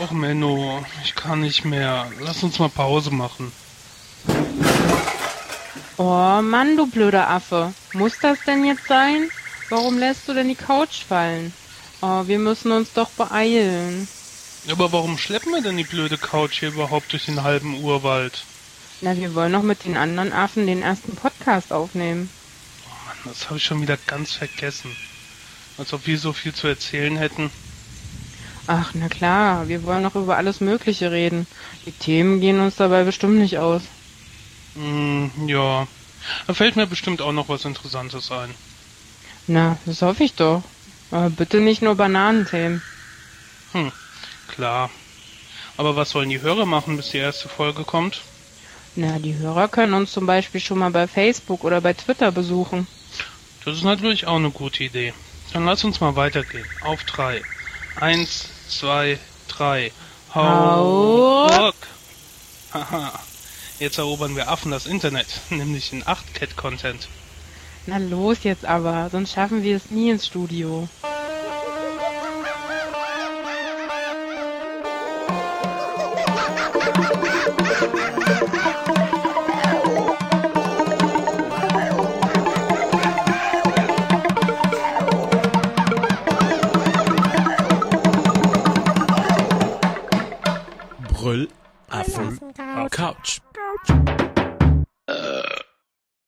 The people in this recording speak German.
Ach Menno, ich kann nicht mehr. Lass uns mal Pause machen. Oh Mann, du blöder Affe. Muss das denn jetzt sein? Warum lässt du denn die Couch fallen? Oh, wir müssen uns doch beeilen. Aber warum schleppen wir denn die blöde Couch hier überhaupt durch den halben Urwald? Na, wir wollen noch mit den anderen Affen den ersten Podcast aufnehmen. Oh Mann, das habe ich schon wieder ganz vergessen. Als ob wir so viel zu erzählen hätten. Ach, na klar, wir wollen noch über alles Mögliche reden. Die Themen gehen uns dabei bestimmt nicht aus. Hm, ja. Da fällt mir bestimmt auch noch was Interessantes ein. Na, das hoffe ich doch. Aber bitte nicht nur Bananenthemen. Hm, klar. Aber was sollen die Hörer machen, bis die erste Folge kommt? Na, die Hörer können uns zum Beispiel schon mal bei Facebook oder bei Twitter besuchen. Das ist natürlich auch eine gute Idee. Dann lass uns mal weitergehen. Auf drei. Eins, zwei, drei. Hau Rock! Haha. Jetzt erobern wir Affen das Internet, nämlich in 8-Cat-Content. Na los jetzt aber, sonst schaffen wir es nie ins Studio. Brüll Affen Couch.